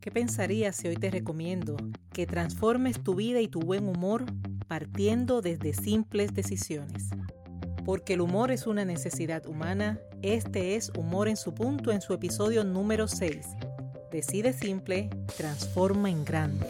¿Qué pensarías si hoy te recomiendo que transformes tu vida y tu buen humor partiendo desde simples decisiones? Porque el humor es una necesidad humana, este es Humor en su punto en su episodio número 6. Decide simple, transforma en grande.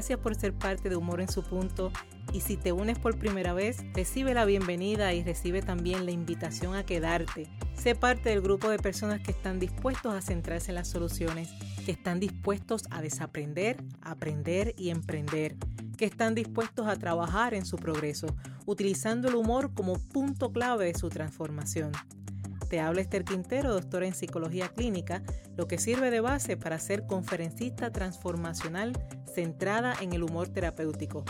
Gracias por ser parte de Humor en su punto y si te unes por primera vez, recibe la bienvenida y recibe también la invitación a quedarte. Sé parte del grupo de personas que están dispuestos a centrarse en las soluciones, que están dispuestos a desaprender, aprender y emprender, que están dispuestos a trabajar en su progreso, utilizando el humor como punto clave de su transformación. Te habla Esther Quintero, doctora en psicología clínica, lo que sirve de base para ser conferencista transformacional centrada en el humor terapéutico.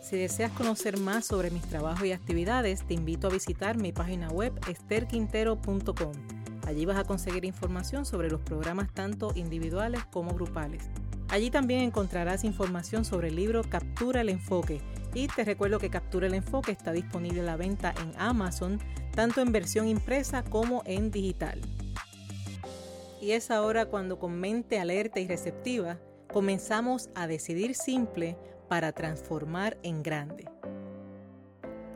Si deseas conocer más sobre mis trabajos y actividades, te invito a visitar mi página web esterquintero.com. Allí vas a conseguir información sobre los programas tanto individuales como grupales. Allí también encontrarás información sobre el libro Captura el Enfoque. Y te recuerdo que Captura el Enfoque está disponible a la venta en Amazon, tanto en versión impresa como en digital. Y es ahora cuando con mente alerta y receptiva comenzamos a decidir simple para transformar en grande.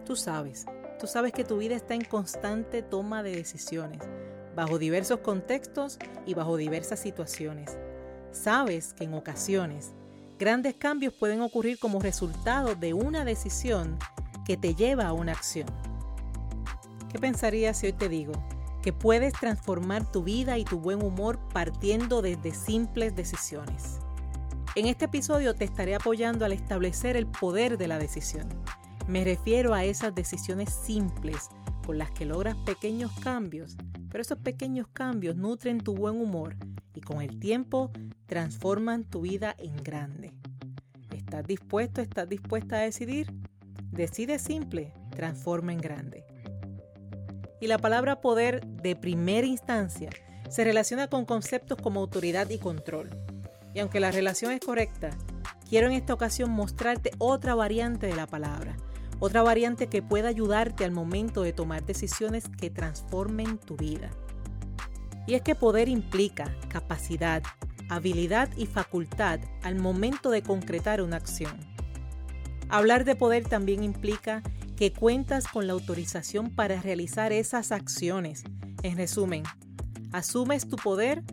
Tú sabes, tú sabes que tu vida está en constante toma de decisiones, bajo diversos contextos y bajo diversas situaciones. Sabes que en ocasiones grandes cambios pueden ocurrir como resultado de una decisión que te lleva a una acción. ¿Qué pensarías si hoy te digo que puedes transformar tu vida y tu buen humor partiendo desde simples decisiones? En este episodio te estaré apoyando al establecer el poder de la decisión. Me refiero a esas decisiones simples con las que logras pequeños cambios, pero esos pequeños cambios nutren tu buen humor y con el tiempo transforman tu vida en grande. ¿Estás dispuesto, estás dispuesta a decidir? Decide simple, transforma en grande. Y la palabra poder de primera instancia se relaciona con conceptos como autoridad y control. Y aunque la relación es correcta, quiero en esta ocasión mostrarte otra variante de la palabra, otra variante que pueda ayudarte al momento de tomar decisiones que transformen tu vida. Y es que poder implica capacidad, habilidad y facultad al momento de concretar una acción. Hablar de poder también implica que cuentas con la autorización para realizar esas acciones. En resumen, asumes tu poder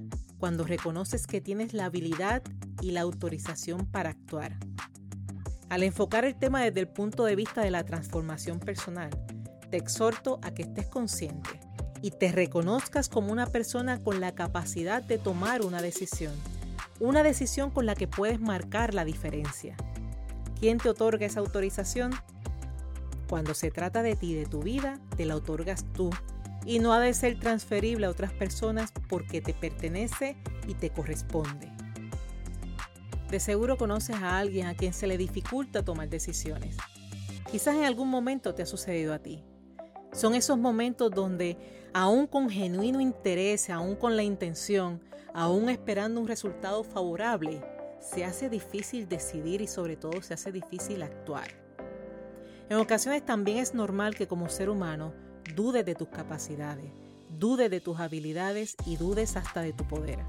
cuando reconoces que tienes la habilidad y la autorización para actuar. Al enfocar el tema desde el punto de vista de la transformación personal, te exhorto a que estés consciente y te reconozcas como una persona con la capacidad de tomar una decisión, una decisión con la que puedes marcar la diferencia. ¿Quién te otorga esa autorización? Cuando se trata de ti, de tu vida, te la otorgas tú y no ha de ser transferible a otras personas porque te pertenece y te corresponde. De seguro conoces a alguien a quien se le dificulta tomar decisiones. Quizás en algún momento te ha sucedido a ti. Son esos momentos donde, aún con genuino interés, aún con la intención, aún esperando un resultado favorable, se hace difícil decidir y sobre todo se hace difícil actuar. En ocasiones también es normal que como ser humano dudes de tus capacidades, dudes de tus habilidades y dudes hasta de tu poder.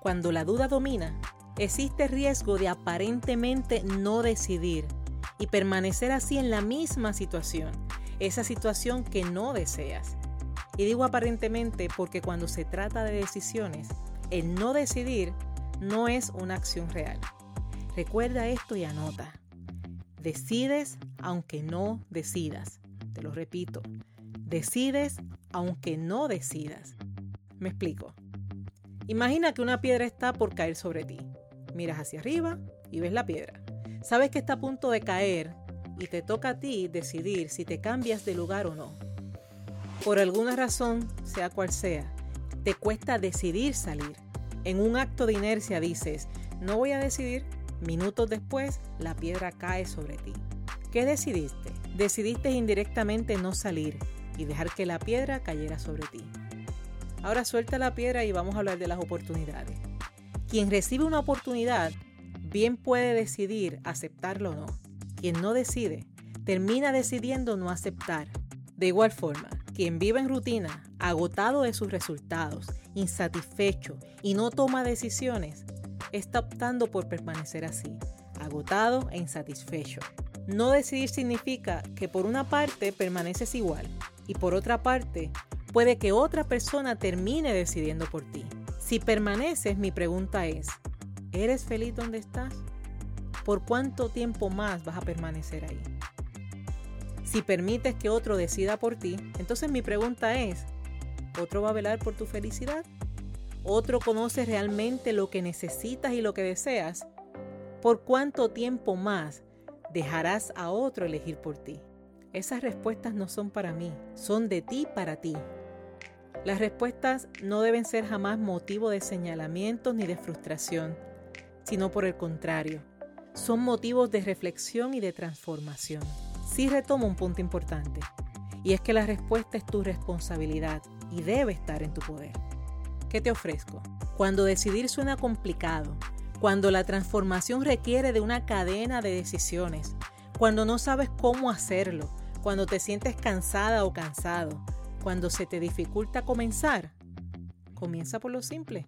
Cuando la duda domina, existe riesgo de aparentemente no decidir y permanecer así en la misma situación, esa situación que no deseas. Y digo aparentemente porque cuando se trata de decisiones, el no decidir no es una acción real. Recuerda esto y anota. Decides aunque no decidas. Te lo repito, Decides aunque no decidas. Me explico. Imagina que una piedra está por caer sobre ti. Miras hacia arriba y ves la piedra. Sabes que está a punto de caer y te toca a ti decidir si te cambias de lugar o no. Por alguna razón, sea cual sea, te cuesta decidir salir. En un acto de inercia dices, no voy a decidir, minutos después la piedra cae sobre ti. ¿Qué decidiste? Decidiste indirectamente no salir y dejar que la piedra cayera sobre ti. Ahora suelta la piedra y vamos a hablar de las oportunidades. Quien recibe una oportunidad bien puede decidir aceptarlo o no. Quien no decide, termina decidiendo no aceptar. De igual forma, quien vive en rutina, agotado de sus resultados, insatisfecho y no toma decisiones, está optando por permanecer así, agotado e insatisfecho. No decidir significa que por una parte permaneces igual y por otra parte puede que otra persona termine decidiendo por ti. Si permaneces, mi pregunta es, ¿eres feliz donde estás? ¿Por cuánto tiempo más vas a permanecer ahí? Si permites que otro decida por ti, entonces mi pregunta es, ¿otro va a velar por tu felicidad? ¿Otro conoce realmente lo que necesitas y lo que deseas? ¿Por cuánto tiempo más dejarás a otro elegir por ti? Esas respuestas no son para mí, son de ti para ti. Las respuestas no deben ser jamás motivo de señalamiento ni de frustración, sino por el contrario, son motivos de reflexión y de transformación sí retomo un punto importante, y es que la respuesta es tu responsabilidad y debe estar en tu poder. ¿Qué te ofrezco? Cuando decidir suena complicado, cuando la transformación requiere de una cadena de decisiones, cuando no sabes cómo hacerlo, cuando te sientes cansada o cansado, cuando se te dificulta comenzar, comienza por lo simple.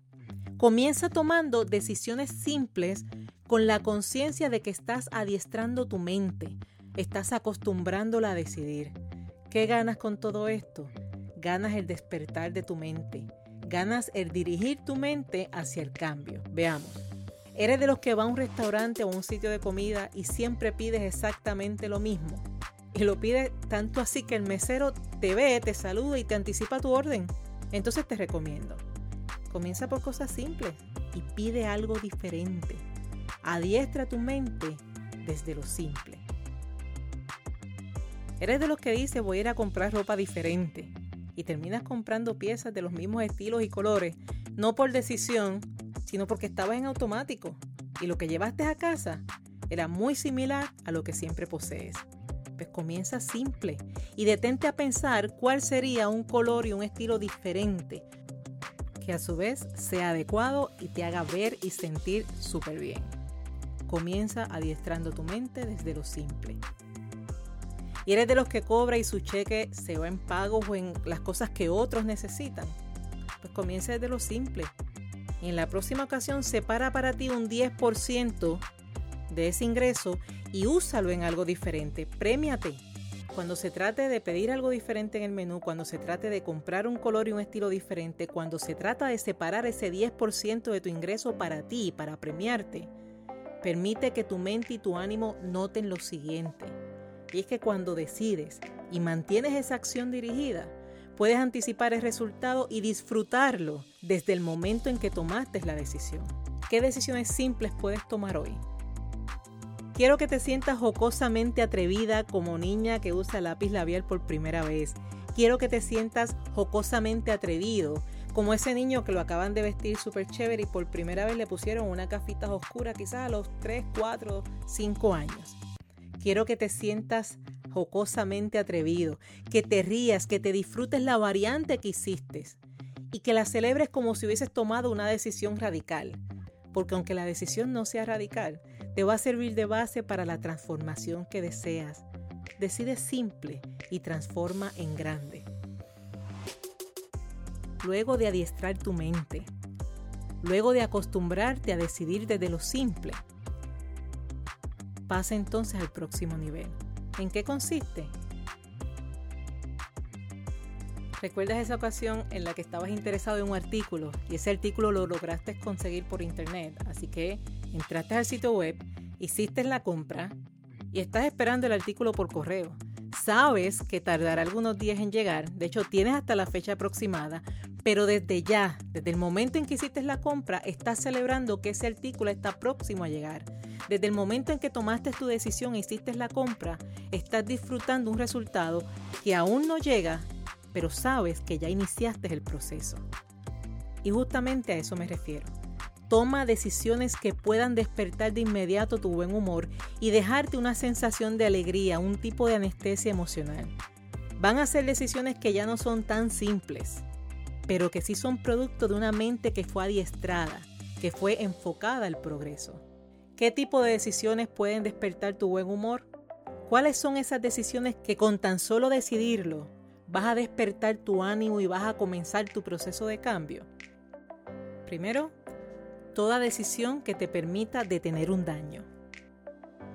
Comienza tomando decisiones simples con la conciencia de que estás adiestrando tu mente, Estás acostumbrándola a decidir. ¿Qué ganas con todo esto? Ganas el despertar de tu mente. Ganas el dirigir tu mente hacia el cambio. Veamos. ¿Eres de los que va a un restaurante o a un sitio de comida y siempre pides exactamente lo mismo? Y lo pides tanto así que el mesero te ve, te saluda y te anticipa tu orden. Entonces te recomiendo. Comienza por cosas simples y pide algo diferente. Adiestra tu mente desde lo simple. Eres de los que dice voy a ir a comprar ropa diferente y terminas comprando piezas de los mismos estilos y colores, no por decisión, sino porque estabas en automático y lo que llevaste a casa era muy similar a lo que siempre posees. Pues comienza simple y detente a pensar cuál sería un color y un estilo diferente que a su vez sea adecuado y te haga ver y sentir súper bien. Comienza adiestrando tu mente desde lo simple y eres de los que cobra y su cheque se va en pagos o en las cosas que otros necesitan, pues comienza desde lo simple. Y en la próxima ocasión separa para ti un 10% de ese ingreso y úsalo en algo diferente. Premiate. Cuando se trate de pedir algo diferente en el menú, cuando se trate de comprar un color y un estilo diferente, cuando se trata de separar ese 10% de tu ingreso para ti, para premiarte, permite que tu mente y tu ánimo noten lo siguiente y es que cuando decides y mantienes esa acción dirigida, puedes anticipar el resultado y disfrutarlo desde el momento en que tomaste la decisión. ¿Qué decisiones simples puedes tomar hoy? Quiero que te sientas jocosamente atrevida como niña que usa lápiz labial por primera vez. Quiero que te sientas jocosamente atrevido, como ese niño que lo acaban de vestir súper chévere y por primera vez le pusieron una cafita oscura quizás a los 3, 4, 5 años. Quiero que te sientas jocosamente atrevido, que te rías, que te disfrutes la variante que hiciste y que la celebres como si hubieses tomado una decisión radical. Porque aunque la decisión no sea radical, te va a servir de base para la transformación que deseas. Decide simple y transforma en grande. Luego de adiestrar tu mente, luego de acostumbrarte a decidir desde lo simple, Pasa entonces al próximo nivel. ¿En qué consiste? ¿Recuerdas esa ocasión en la que estabas interesado en un artículo y ese artículo lo lograste conseguir por internet? Así que entraste al sitio web, hiciste la compra y estás esperando el artículo por correo. Sabes que tardará algunos días en llegar, de hecho tienes hasta la fecha aproximada, pero desde ya, desde el momento en que hiciste la compra, estás celebrando que ese artículo está próximo a llegar. Desde el momento en que tomaste tu decisión e hiciste la compra, estás disfrutando un resultado que aún no llega, pero sabes que ya iniciaste el proceso. Y justamente a eso me refiero. Toma decisiones que puedan despertar de inmediato tu buen humor y dejarte una sensación de alegría, un tipo de anestesia emocional. Van a ser decisiones que ya no son tan simples, pero que sí son producto de una mente que fue adiestrada, que fue enfocada al progreso. ¿Qué tipo de decisiones pueden despertar tu buen humor? ¿Cuáles son esas decisiones que con tan solo decidirlo vas a despertar tu ánimo y vas a comenzar tu proceso de cambio? Primero, toda decisión que te permita detener un daño.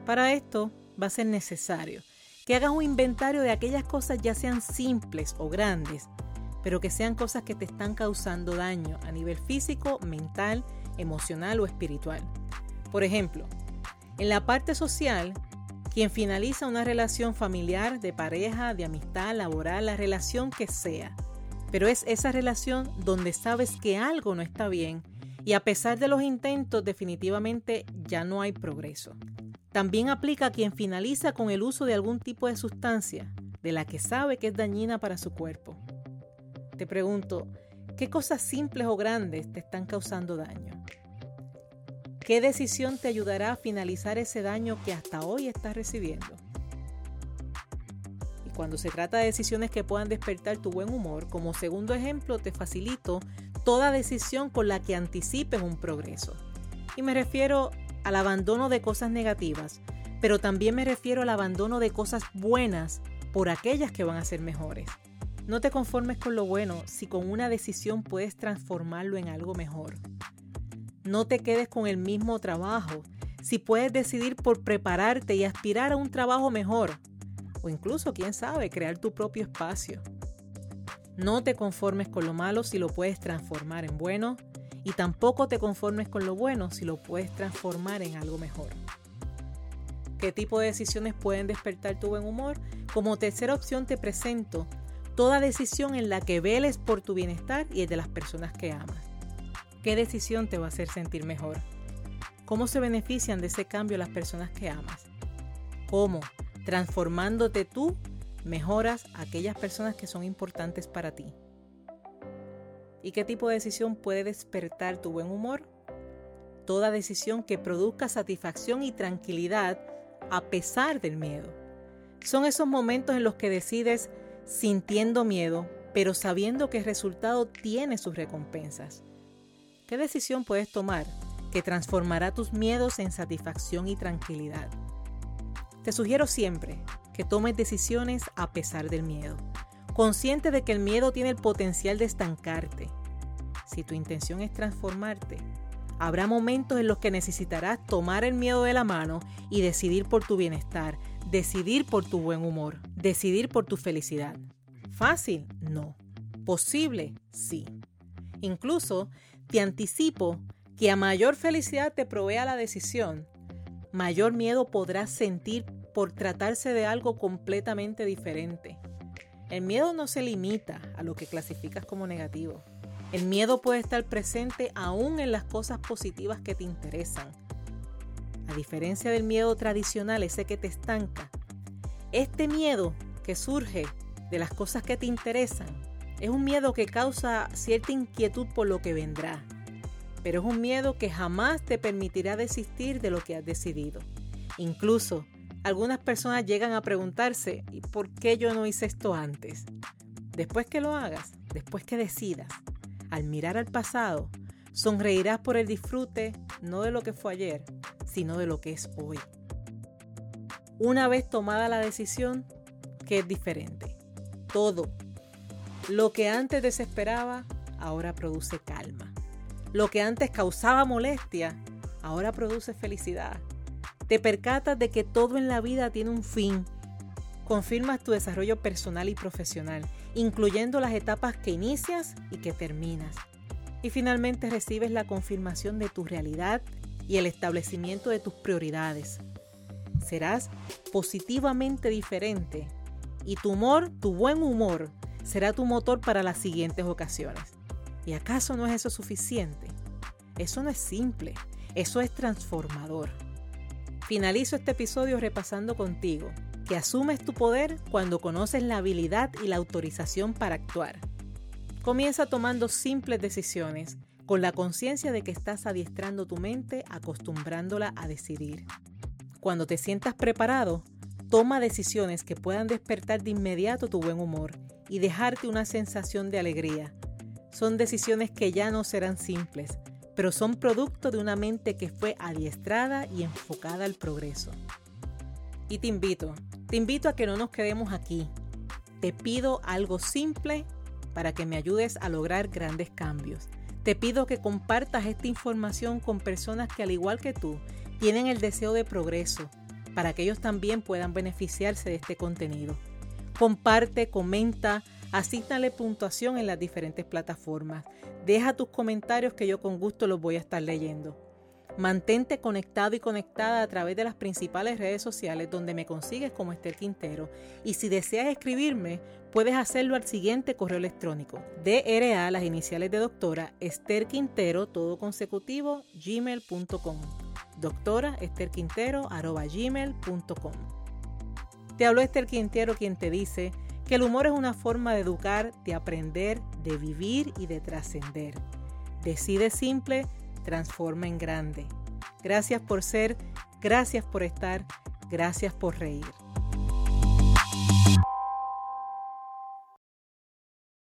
Para esto va a ser necesario que hagas un inventario de aquellas cosas ya sean simples o grandes, pero que sean cosas que te están causando daño a nivel físico, mental, emocional o espiritual. Por ejemplo, en la parte social, quien finaliza una relación familiar, de pareja, de amistad, laboral, la relación que sea, pero es esa relación donde sabes que algo no está bien y a pesar de los intentos definitivamente ya no hay progreso. También aplica a quien finaliza con el uso de algún tipo de sustancia de la que sabe que es dañina para su cuerpo. Te pregunto, ¿qué cosas simples o grandes te están causando daño? ¿Qué decisión te ayudará a finalizar ese daño que hasta hoy estás recibiendo? Cuando se trata de decisiones que puedan despertar tu buen humor, como segundo ejemplo te facilito toda decisión con la que anticipes un progreso. Y me refiero al abandono de cosas negativas, pero también me refiero al abandono de cosas buenas por aquellas que van a ser mejores. No te conformes con lo bueno si con una decisión puedes transformarlo en algo mejor. No te quedes con el mismo trabajo si puedes decidir por prepararte y aspirar a un trabajo mejor. O incluso, quién sabe, crear tu propio espacio. No te conformes con lo malo si lo puedes transformar en bueno y tampoco te conformes con lo bueno si lo puedes transformar en algo mejor. ¿Qué tipo de decisiones pueden despertar tu buen humor? Como tercera opción te presento toda decisión en la que veles por tu bienestar y el de las personas que amas. ¿Qué decisión te va a hacer sentir mejor? ¿Cómo se benefician de ese cambio las personas que amas? ¿Cómo? Transformándote tú, mejoras a aquellas personas que son importantes para ti. ¿Y qué tipo de decisión puede despertar tu buen humor? Toda decisión que produzca satisfacción y tranquilidad a pesar del miedo. Son esos momentos en los que decides sintiendo miedo, pero sabiendo que el resultado tiene sus recompensas. ¿Qué decisión puedes tomar que transformará tus miedos en satisfacción y tranquilidad? Te sugiero siempre que tomes decisiones a pesar del miedo consciente de que el miedo tiene el potencial de estancarte. Si tu intención es transformarte, habrá momentos en los que necesitarás tomar el miedo de la mano y decidir por tu bienestar, decidir por tu buen humor, decidir por tu felicidad. ¿Fácil? No. ¿Posible? Sí. Incluso te anticipo que a mayor felicidad te provea la decisión, mayor miedo podrás sentir por tratarse de algo completamente diferente. El miedo no se limita a lo que clasificas como negativo. El miedo puede estar presente aún en las cosas positivas que te interesan. A diferencia del miedo tradicional, ese que te estanca, este miedo que surge de las cosas que te interesan es un miedo que causa cierta inquietud por lo que vendrá, pero es un miedo que jamás te permitirá desistir de lo que has decidido. Incluso algunas personas llegan a preguntarse, ¿y por qué yo no hice esto antes? Después que lo hagas, después que decidas, al mirar al pasado, sonreirás por el disfrute no de lo que fue ayer, sino de lo que es hoy. Una vez tomada la decisión, ¿qué es diferente? Todo. Lo que antes desesperaba, ahora produce calma. Lo que antes causaba molestia, ahora produce felicidad. Te percatas de que todo en la vida tiene un fin. Confirmas tu desarrollo personal y profesional, incluyendo las etapas que inicias y que terminas. Y finalmente recibes la confirmación de tu realidad y el establecimiento de tus prioridades. Serás positivamente diferente y tu humor, tu buen humor, será tu motor para las siguientes ocasiones. ¿Y acaso no es eso suficiente? Eso no es simple, eso es transformador. Finalizo este episodio repasando contigo que asumes tu poder cuando conoces la habilidad y la autorización para actuar. Comienza tomando simples decisiones con la conciencia de que estás adiestrando tu mente acostumbrándola a decidir. Cuando te sientas preparado, toma decisiones que puedan despertar de inmediato tu buen humor y dejarte una sensación de alegría. Son decisiones que ya no serán simples, pero son producto de una mente que fue adiestrada y enfocada al progreso. Y te invito Te invito a que no nos quedemos aquí. Te pido algo simple para que me ayudes a lograr grandes cambios. Te pido que compartas esta información con personas que al igual que tú tienen el deseo de progreso para que ellos también puedan beneficiarse de este contenido. Comparte, comenta, asígnale puntuación en las diferentes plataformas. Deja tus comentarios que yo con gusto los voy a estar leyendo. Mantente conectado y conectada a través de las principales redes sociales donde me consigues como Esther Quintero. Y si deseas escribirme, puedes hacerlo al siguiente correo electrónico: DRA, las iniciales de doctora, Esther Quintero, todo consecutivo, gmail.com. Doctora Esther Quintero, arroba gmail.com. Te habló Esther Quintero quien te dice que el humor es una forma de educar, de aprender, de vivir y de trascender. Decide simple transforma en grande. Gracias por ser, gracias por estar, gracias por reír.